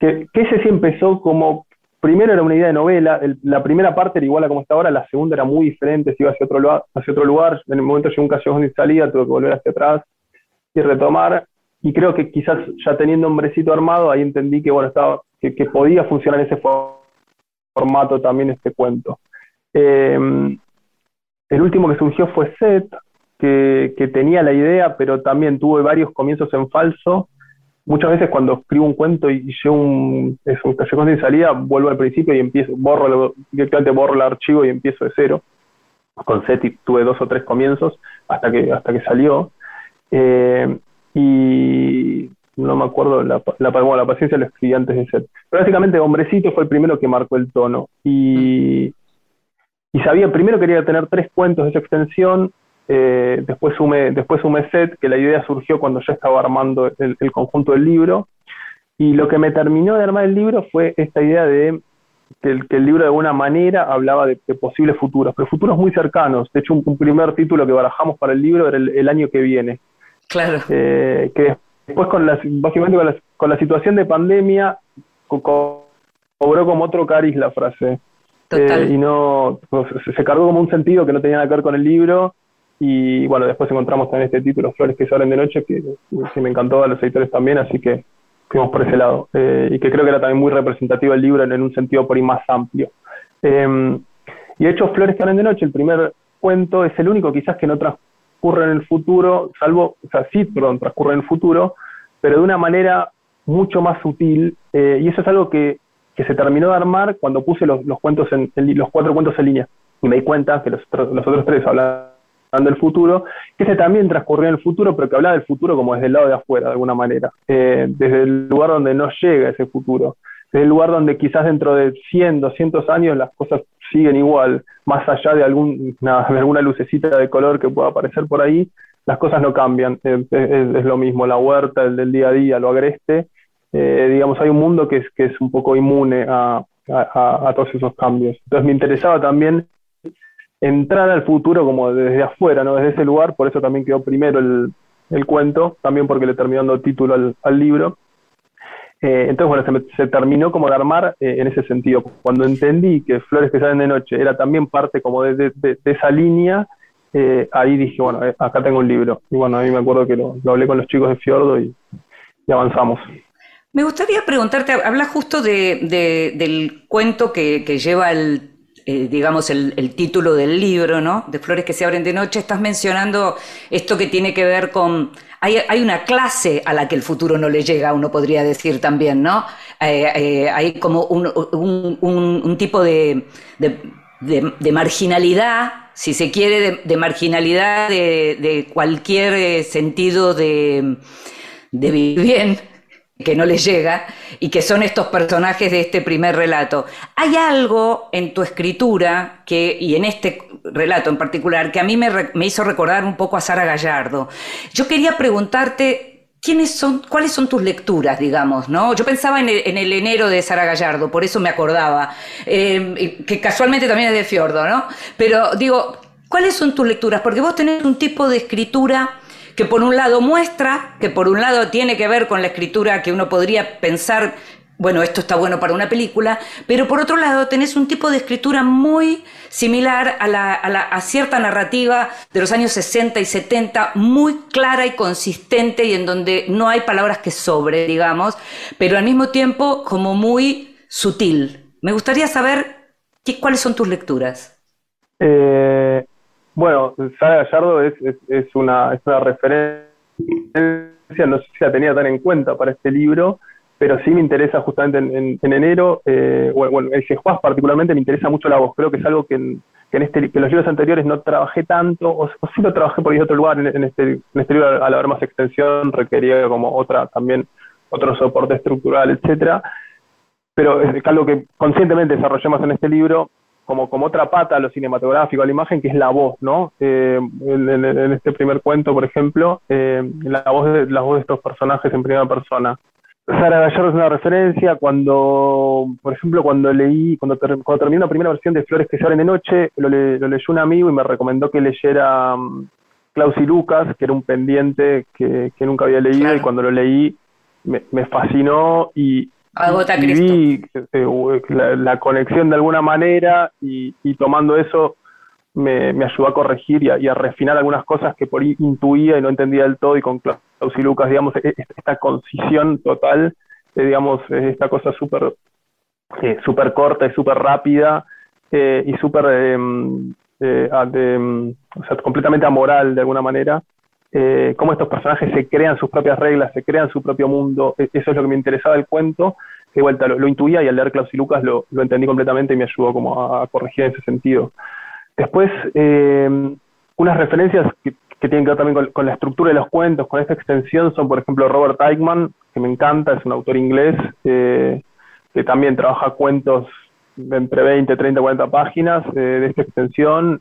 que, que ese sí empezó como primero era una idea de novela, la primera parte era igual a como está ahora, la segunda era muy diferente, se iba hacia otro, lugar, hacia otro lugar, en el momento llegó un callejón de salida, tuve que volver hacia atrás y retomar, y creo que quizás ya teniendo hombrecito armado, ahí entendí que bueno, estaba, que, podía funcionar ese formato también este cuento. Eh, el último que surgió fue Set, que, que tenía la idea, pero también tuve varios comienzos en falso, muchas veces cuando escribo un cuento y llevo un, es un callejón sin salida, vuelvo al principio y empiezo, borro, directamente borro el archivo y empiezo de cero. Con SETI tuve dos o tres comienzos hasta que, hasta que salió. Eh, y no me acuerdo, la, la, la paciencia lo escribí antes de SET. Pero básicamente Hombrecito fue el primero que marcó el tono. Y, y sabía, primero quería tener tres cuentos de esa extensión, eh, después sumé después sumé set, que la idea surgió cuando ya estaba armando el, conjunto del libro. Y lo que me terminó de armar el libro fue esta idea de que el, libro de alguna manera hablaba de, posibles futuros, pero futuros muy cercanos. De hecho, un, primer título que barajamos para el libro era el, año que viene. Claro. Eh, que después, con la, básicamente con la, situación de pandemia, cobró como otro cariz la frase. Eh, y no, pues, se cargó como un sentido que no tenía nada que ver con el libro y bueno, después encontramos también este título, Flores que salen de noche, que, me encantó a los editores también, así que fuimos por ese lado. Eh, y que creo que era también muy representativo el libro en, un sentido por ahí más amplio. Em, y de hecho, Flores que salen de noche, el primer cuento, es el único quizás que no transcurre en el futuro, salvo, o sea, sí, perdón, transcurre en el futuro, pero de una manera mucho más sutil. Eh, y eso es algo que, que, se terminó de armar cuando puse los, los cuentos en, los cuatro cuentos en línea. Y me di cuenta que los, los otros tres hablaban del futuro, que ese también transcurrió en el futuro, pero que hablaba del futuro como desde el lado de afuera, de alguna manera, eh, desde el lugar donde no llega ese futuro, desde el lugar donde quizás dentro de 100, 200 años las cosas siguen igual, más allá de, algún, alguna lucecita de color que pueda aparecer por ahí, las cosas no cambian, eh, es, lo mismo, la huerta, el del día a día, lo agreste, eh, digamos, hay un mundo que es, que es un poco inmune a, a todos esos cambios. Entonces me interesaba también entrar al futuro como desde afuera, ¿no? Desde ese lugar, por eso también quedó primero el, el cuento, también porque le terminó dando título al, libro. Eh, entonces, bueno, se, terminó como de armar eh, en ese sentido. Cuando entendí que Flores que salen de noche era también parte como de, esa línea, eh, ahí dije, bueno, acá tengo un libro. Y bueno, a mí me acuerdo que lo, hablé con los chicos de Fiordo y, avanzamos. Me gustaría preguntarte, habla justo del cuento que, lleva el, digamos, el, título del libro, ¿no? De Flores que se abren de noche. Estás mencionando esto que tiene que ver con hay, una clase a la que el futuro no le llega, uno podría decir también, ¿no? Eh, eh, hay como un, tipo de, marginalidad, si se quiere, de, marginalidad de, cualquier eh, sentido de, vivir bien que no les llega y que son estos personajes de este primer relato. Hay algo en tu escritura que, y en este relato en particular que a mí me, hizo recordar un poco a Sara Gallardo. Yo quería preguntarte ¿quiénes son, cuáles son tus lecturas, digamos, ¿no? Yo pensaba en el, enero de Sara Gallardo, por eso me acordaba, eh, que casualmente también es de Fiordo, ¿no? Pero digo, ¿cuáles son tus lecturas? Porque vos tenés un tipo de escritura que por un lado muestra, que por un lado tiene que ver con la escritura que uno podría pensar, bueno, esto está bueno para una película, pero por otro lado tenés un tipo de escritura muy similar a, la, a, cierta narrativa de los años 60 y 70, muy clara y consistente y en donde no hay palabras que sobre, digamos, pero al mismo tiempo como muy sutil. Me gustaría saber qué, cuáles son tus lecturas. Eh, bueno, Sara Gallardo es, una, referencia, no sé si la tenía tan en cuenta para este libro, pero sí me interesa justamente en, enero, eh, bueno, el Jejuas particularmente me interesa mucho la voz, creo que es algo que en, que en, este, que los libros anteriores no trabajé tanto, o, sí lo trabajé por otro lugar, en, este, en este libro al haber más extensión requería como otra también otro soporte estructural, etcétera, pero es algo que conscientemente desarrollé más en este libro, como, como otra pata a lo cinematográfico, a la imagen, que es la voz, ¿no? Eh, en, este primer cuento, por ejemplo, eh, la, voz de, la voz de estos personajes en primera persona. Sara Gallardo es una referencia cuando, por ejemplo, cuando leí, cuando, cuando terminé la primera versión de Flores que se abren de noche, lo, leyó un amigo y me recomendó que leyera um, Klaus y Lucas, que era un pendiente que, nunca había leído y cuando lo leí me, me fascinó y, y eh, la, conexión de alguna manera y, tomando eso me, ayudó a corregir y a, refinar algunas cosas que por ahí intuía y no entendía del todo y con Klaus y Lucas, digamos, e, e, esta concisión total, digamos, esta cosa súper eh, super corta y súper rápida eh, y súper, em, em, o sea, completamente amoral de alguna manera, eh, cómo estos personajes se crean sus propias reglas, se crean su propio mundo. E, eso es lo que me interesaba del cuento. De vuelta lo, intuía y al leer Klaus y Lucas lo, entendí completamente y me ayudó como a, corregir en ese sentido. Después, eh, unas referencias que, tienen que ver también con, la estructura de los cuentos, con esta extensión, son por ejemplo Robert Eichmann, que me encanta, es un autor inglés, eh, que también trabaja cuentos de entre 20, 30, 40 páginas de esta extensión.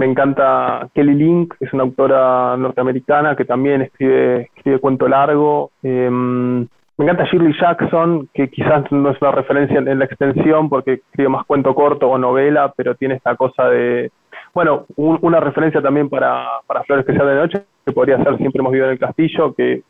Me encanta Kelly Link, es una autora norteamericana que también escribe, escribe cuento largo. Em, me encanta Shirley Jackson, que quizás no es una referencia en, la extensión porque escribe más cuento corto o novela, pero tiene esta cosa de... Bueno, una referencia también para, para Flores que sea de noche, que podría ser Siempre hemos vivido en el castillo, que,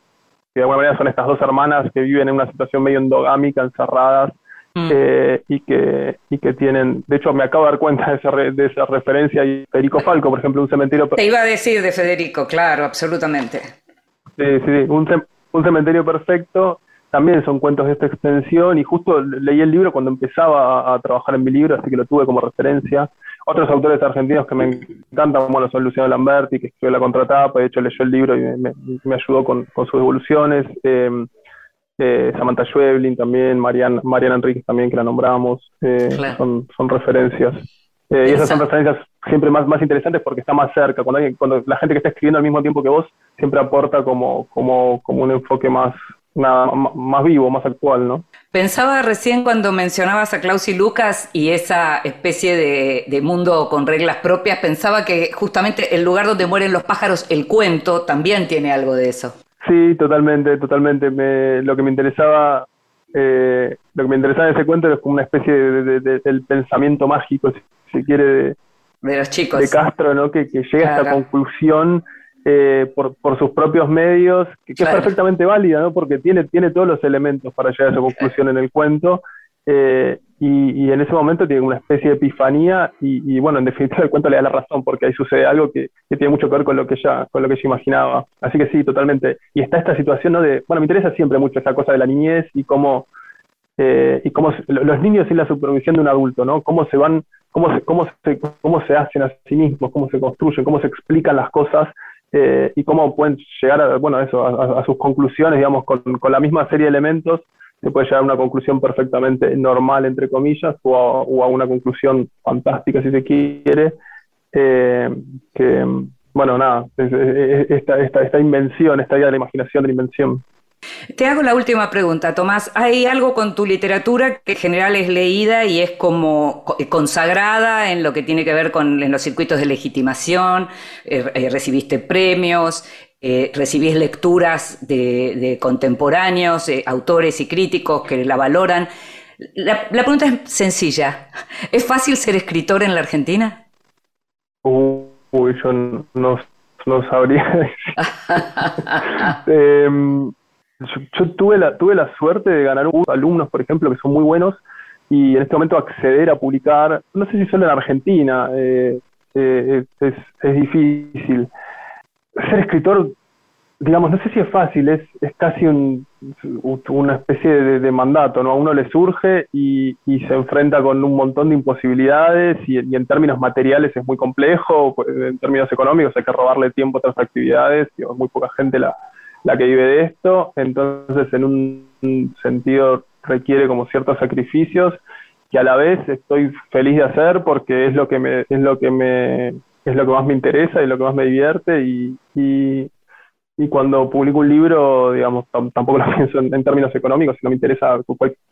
que de alguna manera son estas dos hermanas que viven en una situación medio endogámica, encerradas, Mm. Eh, y, que, y que tienen, de hecho me acabo de dar cuenta de esa, de esa referencia y Federico Falco, por ejemplo, un cementerio... Te iba a decir de Federico, claro, absolutamente. Sí, sí, un, un cementerio perfecto, también son cuentos de esta extensión y justo leí el libro cuando empezaba a, trabajar en mi libro, así que lo tuve como referencia. Otros autores argentinos que me encantan, bueno, son Luciano Lamberti, que escribió la contratapa, de hecho leyó el libro y me, me, ayudó con, con, sus evoluciones. Eh, eh, Samantha Schweblin también, Mariana, Mariana Enríquez también, que la nombramos, eh, son, son referencias. Eh, y esas son referencias siempre más, más interesantes porque está más cerca. Cuando, cuando la gente que está escribiendo al mismo tiempo que vos siempre aporta como, como, como un enfoque más, nada, más vivo, más actual, ¿no? Pensaba recién cuando mencionabas a Klaus y Lucas y esa especie de, de, mundo con reglas propias, pensaba que justamente el lugar donde mueren los pájaros, el cuento, también tiene algo de eso. Sí, totalmente, totalmente. Me, lo que me interesaba, eh, lo que me interesaba en ese cuento es como una especie de, del pensamiento mágico, si se quiere, de, los chicos. De Castro, ¿no? Que, que llega a esta conclusión eh, por, por, sus propios medios, que, es perfectamente válida, ¿no? porque tiene, tiene todos los elementos para llegar a esa conclusión en el cuento. Eh, y, en ese momento tiene una especie de epifanía y, bueno, en definitiva el cuento le da la razón porque ahí sucede algo que, tiene mucho que ver con lo que ella, con lo que ella imaginaba. Así que sí, totalmente. Y está esta situación, ¿no? De, bueno, me interesa siempre mucho esta cosa de la niñez y cómo, eh, y cómo los niños sin la supervisión de un adulto, ¿no? Cómo se van, cómo se, cómo se, cómo se hacen a sí mismos, cómo se construyen, cómo se explican las cosas eh, y cómo pueden llegar a, bueno, eso, a, sus conclusiones, digamos, con, con, la misma serie de elementos, se puede llegar a una conclusión perfectamente normal, entre comillas, o a, una conclusión fantástica, si se quiere, eh, bueno, nada, esta, esta, esta invención, esta idea de la imaginación de la invención. Te hago la última pregunta, Tomás. ¿Hay algo con tu literatura que en general es leída y es como consagrada en lo que tiene que ver con los circuitos de legitimación? Eh, eh, ¿Recibiste premios? Eh, ¿Recibís lecturas de, contemporáneos, autores y críticos que la valoran? La, pregunta es sencilla. ¿Es fácil ser escritor en la Argentina? Uy, yo no, sabría decir. Em, yo, tuve, la, tuve la suerte de ganar un alumnos, por ejemplo, que son muy buenos y en este momento acceder a publicar, no sé si solo en Argentina, eh, eh, es, difícil. Ser escritor, digamos, no sé si es fácil, es, es casi un, una especie de, mandato, ¿no? A uno le surge y, y, se enfrenta con un montón de imposibilidades y, y, en términos materiales es muy complejo, pues, en términos económicos hay que robarle tiempo a otras actividades, y muy poca gente la, la que vive de esto, entonces en un sentido requiere como ciertos sacrificios que a la vez estoy feliz de hacer porque es lo que me es lo que me es lo que más me interesa y lo que más me divierte y, y, cuando publico un libro digamos tampoco lo pienso en, términos económicos sino me interesa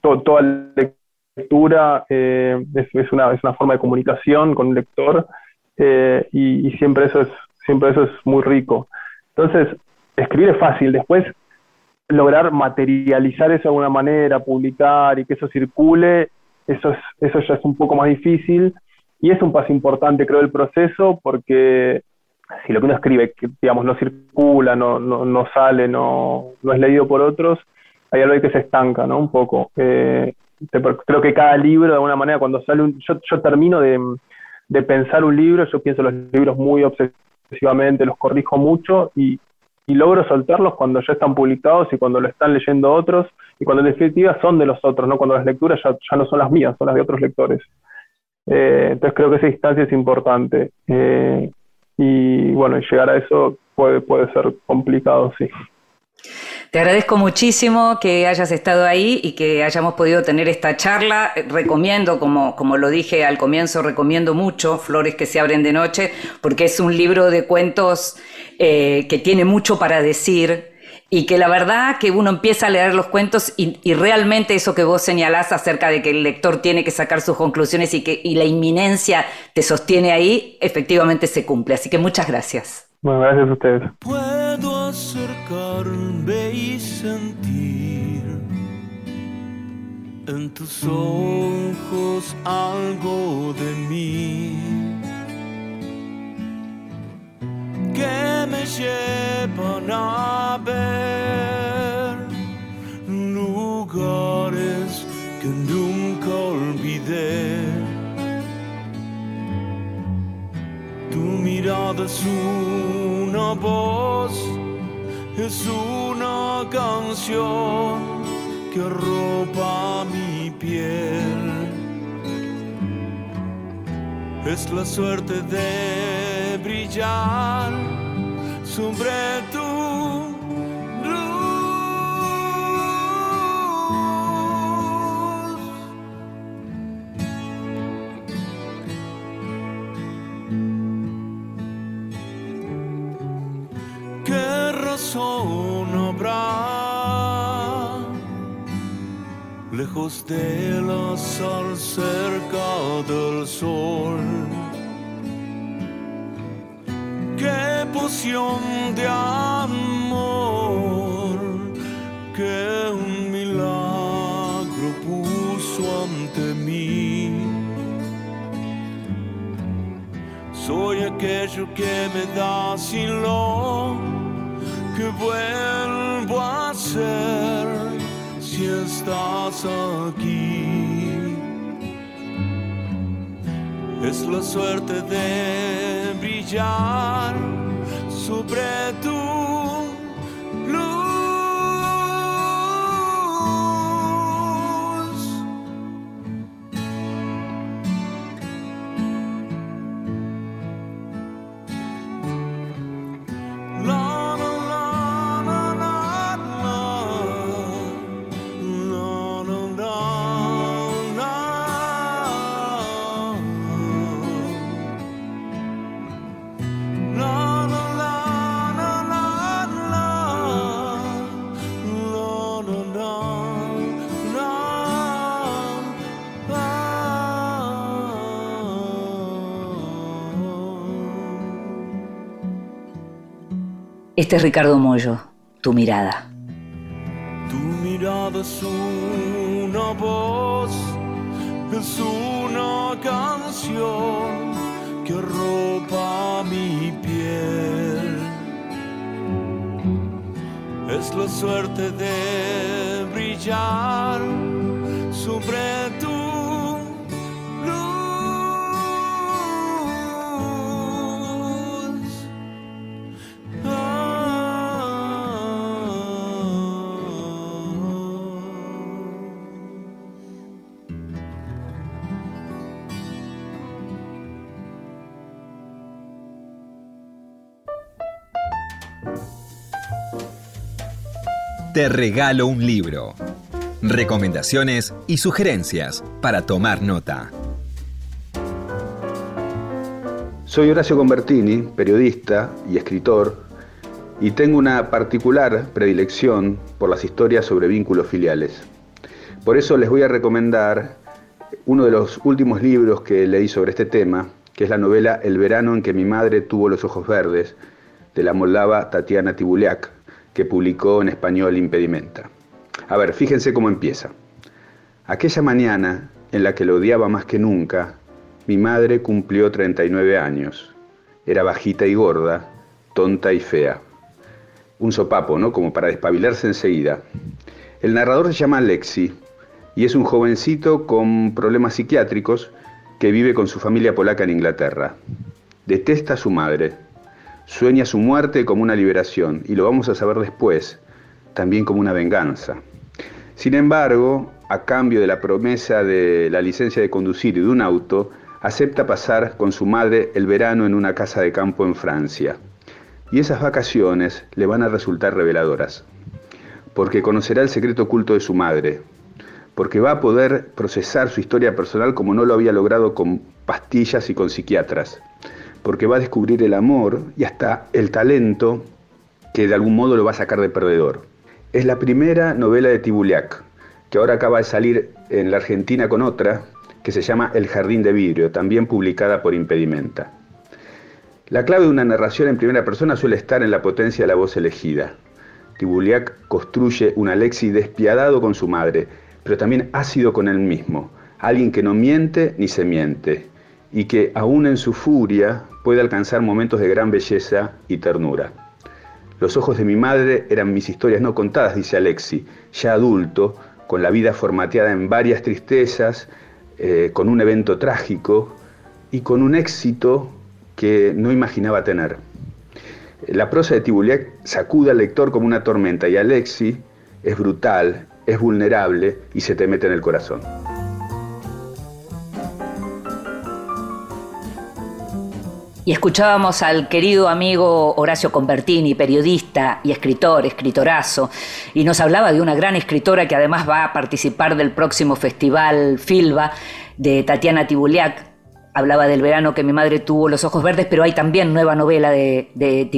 toda la lectura eh, es, una, es una forma de comunicación con un lector eh, y, y siempre eso es siempre eso es muy rico. Entonces escribir es fácil, después lograr materializar eso de alguna manera, publicar y que eso circule, eso, es, eso ya es un poco más difícil y es un paso importante, creo, del proceso, porque si lo que uno escribe, digamos, no circula, no, no, no sale, no, es leído por otros, hay algo que se estanca, ¿no? Un poco. Eh, creo que cada libro, de alguna manera, cuando sale un... Yo, termino de, de pensar un libro, yo pienso los libros muy obsesivamente, los corrijo mucho y, y logro soltarlos cuando ya están publicados y cuando lo están leyendo otros y cuando en definitiva son de los otros, ¿no? cuando las lecturas ya, no son las mías, son las de otros lectores. Eh, entonces creo que esa instancia es importante. Eh, y bueno, llegar a eso puede, puede ser complicado, sí. Te agradezco muchísimo que hayas estado ahí y que hayamos podido tener esta charla. Recomiendo, como, como lo dije al comienzo, recomiendo mucho Flores que se abren de noche, porque es un libro de cuentos eh, que tiene mucho para decir y que la verdad que uno empieza a leer los cuentos y, realmente eso que vos señalás acerca de que el lector tiene que sacar sus conclusiones y que y la inminencia te sostiene ahí, efectivamente se cumple. Así que muchas gracias. Bueno, gracias a ustedes. Puedo acercarme y sentir en tus ojos algo de mí que me llevan a ver lugares que nunca olvidé Tu mirada es una voz, es una canción que roba mi piel. Es la suerte de brillar sobre tu lejos de la sal cerca del sol. Qué poción de amor que un milagro puso ante mí. Soy aquello que me da sin lo que vuelvo a ser estás aquí. Es la suerte de brillar sobre tu Este es Ricardo Mollo, tu mirada. Tu mirada es una voz, es una canción que ropa mi piel. Es la suerte de brillar sobre tu Te regalo un libro. Recomendaciones y sugerencias para tomar nota. Soy Horacio Convertini, periodista y escritor, y tengo una particular predilección por las historias sobre vínculos filiales. Por eso les voy a recomendar uno de los últimos libros que leí sobre este tema, que es la novela El verano en que mi madre tuvo los ojos verdes, de la moldava Tatiana Tibuliak, que publicó en español Impedimenta. A ver, fíjense cómo empieza. Aquella mañana en la que lo odiaba más que nunca, mi madre cumplió 39 años. Era bajita y gorda, tonta y fea. Un sopapo, ¿no? Como para despabilarse enseguida. El narrador se llama Lexi y es un jovencito con problemas psiquiátricos que vive con su familia polaca en Inglaterra. Detesta a su madre. Sueña su muerte como una liberación y lo vamos a saber después, también como una venganza. Sin embargo, a cambio de la promesa de la licencia de conducir y de un auto, acepta pasar con su madre el verano en una casa de campo en Francia. Y esas vacaciones le van a resultar reveladoras, porque conocerá el secreto oculto de su madre, porque va a poder procesar su historia personal como no lo había logrado con pastillas y con psiquiatras, porque va a descubrir el amor y hasta el talento que de algún modo lo va a sacar de perdedor. Es la primera novela de Tibuliak, que ahora acaba de salir en la Argentina con otra, que se llama El Jardín de Vidrio, también publicada por Impedimenta. La clave de una narración en primera persona suele estar en la potencia de la voz elegida. Tibuliak construye un Alexi despiadado con su madre, pero también ácido con él mismo, alguien que no miente ni se miente, y que aún en su furia puede alcanzar momentos de gran belleza y ternura. Los ojos de mi madre eran mis historias no contadas, dice Alexi, ya adulto, con la vida formateada en varias tristezas, eh, con un evento trágico y con un éxito que no imaginaba tener. La prosa de Tibuliak sacude al lector como una tormenta y Alexi es brutal, es vulnerable y se te mete en el corazón. Y escuchábamos al querido amigo Horacio Convertini, periodista y escritor, escritorazo, y nos hablaba de una gran escritora que además va a participar del próximo festival Filba de Tatiana Tibuliak. Hablaba del verano que mi madre tuvo los ojos verdes, pero hay también nueva novela de, de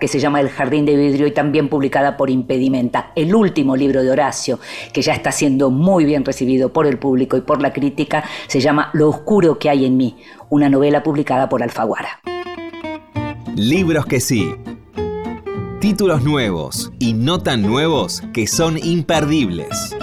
que se llama El jardín de vidrio y también publicada por Impedimenta. El último libro de Horacio, que ya está siendo muy bien recibido por el público y por la crítica, se llama Lo oscuro que hay en mí, una novela publicada por Alfaguara. Libros que sí. Títulos nuevos y no tan nuevos que son imperdibles.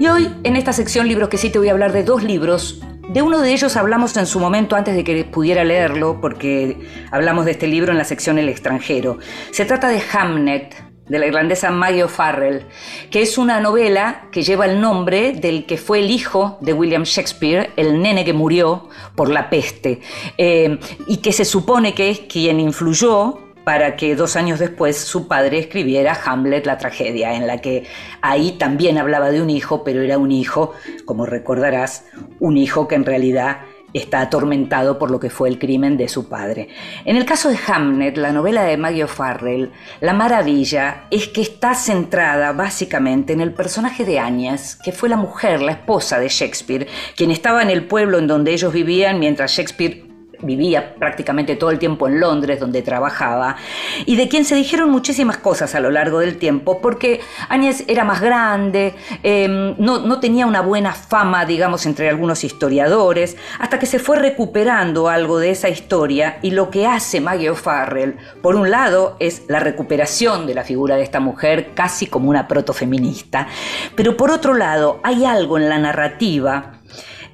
Y hoy, en esta sección Libros que sí, te voy a hablar de dos libros de uno de ellos hablamos en su momento antes de que pudiera leerlo, porque hablamos de este libro en la sección El extranjero. Se trata de Hamnet, de la irlandesa Maggie O'Farrell, que es una novela que lleva el nombre del que fue el hijo de William Shakespeare, el nene que murió por la peste, eh, y que se supone que es quien influyó para que dos años después su padre escribiera Hamlet, la tragedia, en la que ahí también hablaba de un hijo, pero era un hijo, como recordarás, un hijo que en realidad está atormentado por lo que fue el crimen de su padre. En el caso de Hamlet, la novela de Maggie O'Farrell, la maravilla es que está centrada básicamente en el personaje de Agnes, que fue la mujer, la esposa de Shakespeare, quien estaba en el pueblo en donde ellos vivían mientras Shakespeare vivía prácticamente todo el tiempo en Londres, donde trabajaba, y de quien se dijeron muchísimas cosas a lo largo del tiempo, porque Áñez era más grande, em, no, no, tenía una buena fama, digamos, entre algunos historiadores, hasta que se fue recuperando algo de esa historia, y lo que hace Maggie O'Farrell, por un lado, es la recuperación de la figura de esta mujer, casi como una protofeminista, pero por otro lado, hay algo en la narrativa,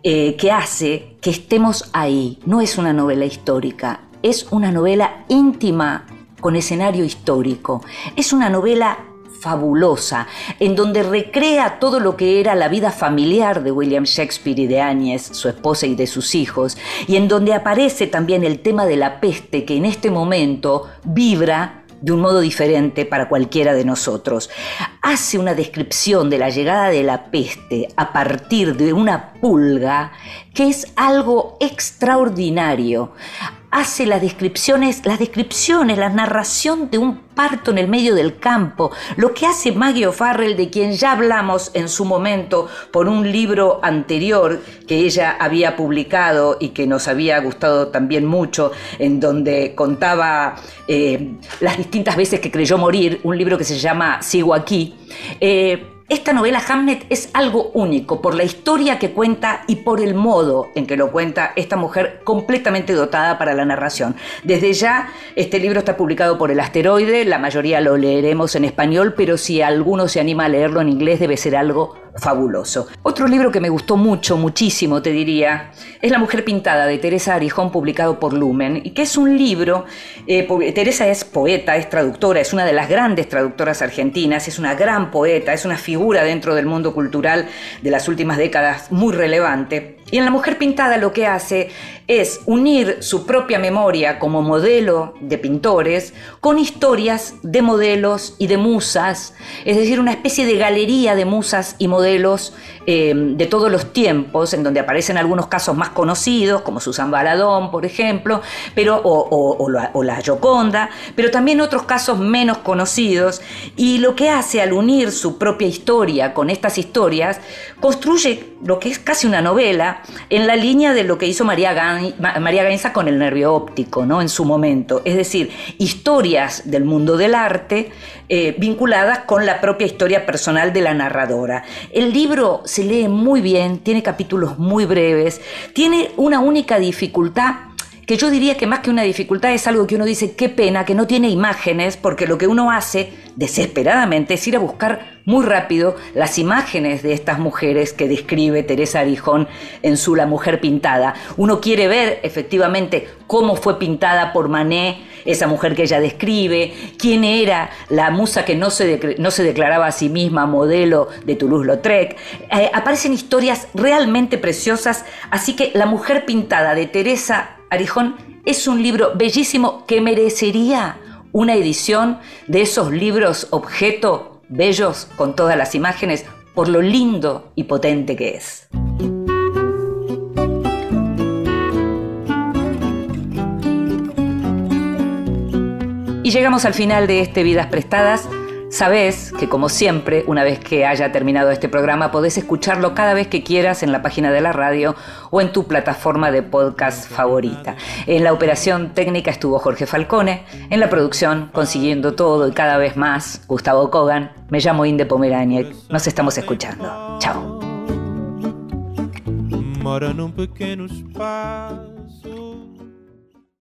eh, que hace que estemos ahí. No es una novela histórica, es una novela íntima con escenario histórico. Es una novela fabulosa, en donde recrea todo lo que era la vida familiar de William Shakespeare y de Agnes, su esposa y de sus hijos, y en donde aparece también el tema de la peste que en este momento vibra de un modo diferente para cualquiera de nosotros. Hace una descripción de la llegada de la peste a partir de una pulga que es algo extraordinario hace las descripciones, las descripciones, la narración de un parto en el medio del campo, lo que hace Maggie O'Farrell, de quien ya hablamos en su momento por un libro anterior que ella había publicado y que nos había gustado también mucho, en donde contaba eh, las distintas veces que creyó morir, un libro que se llama Sigo aquí. Eh, esta novela Hamlet es algo único por la historia que cuenta y por el modo en que lo cuenta esta mujer completamente dotada para la narración. Desde ya, este libro está publicado por El Asteroide, la mayoría lo leeremos en español, pero si alguno se anima a leerlo en inglés debe ser algo fabuloso. Otro libro que me gustó mucho, muchísimo te diría, es La mujer pintada de Teresa Arijón, publicado por Lumen, y que es un libro, eh, Teresa es poeta, es traductora, es una de las grandes traductoras argentinas, es una gran poeta, es una figura dentro del mundo cultural de las últimas décadas muy relevante. Y en La mujer pintada lo que hace es unir su propia memoria como modelo de pintores con historias de modelos y de musas, es decir, una especie de galería de musas y modelos eh, de todos los tiempos, en donde aparecen algunos casos más conocidos, como Susan Baladón, por ejemplo, pero, o, la, o la Gioconda, pero también otros casos menos conocidos. Y lo que hace al unir su propia historia con estas historias, construye lo que es casi una novela en la línea de lo que hizo María María Gainza con el nervio óptico, ¿no? En su momento. Es decir, historias del mundo del arte eh, vinculadas con la propia historia personal de la narradora. El libro se lee muy bien, tiene capítulos muy breves, tiene una única dificultad que yo diría que más que una dificultad es algo que uno dice, qué pena, que no tiene imágenes, porque lo que uno hace desesperadamente es ir a buscar muy rápido las imágenes de estas mujeres que describe Teresa Arijón en su La mujer pintada. Uno quiere ver efectivamente cómo fue pintada por Manet, esa mujer que ella describe, quién era la musa que no se, no se declaraba a sí misma modelo de Toulouse-Lautrec. Eh, aparecen historias realmente preciosas, así que La mujer pintada de Teresa Es un libro bellísimo que merecería una edición de esos libros objeto bellos con todas las imágenes por lo lindo y potente que es. Y llegamos al final de este Vidas Prestadas. Sabes que, como siempre, una vez que haya terminado este programa, podés escucharlo cada vez que quieras en la página de la radio o en tu plataforma de podcast favorita. En la operación técnica estuvo Jorge Falcone, en la producción, consiguiendo todo y cada vez más, Gustavo Kogan. Me llamo Inde Pomeraniec. Nos estamos escuchando. Chao.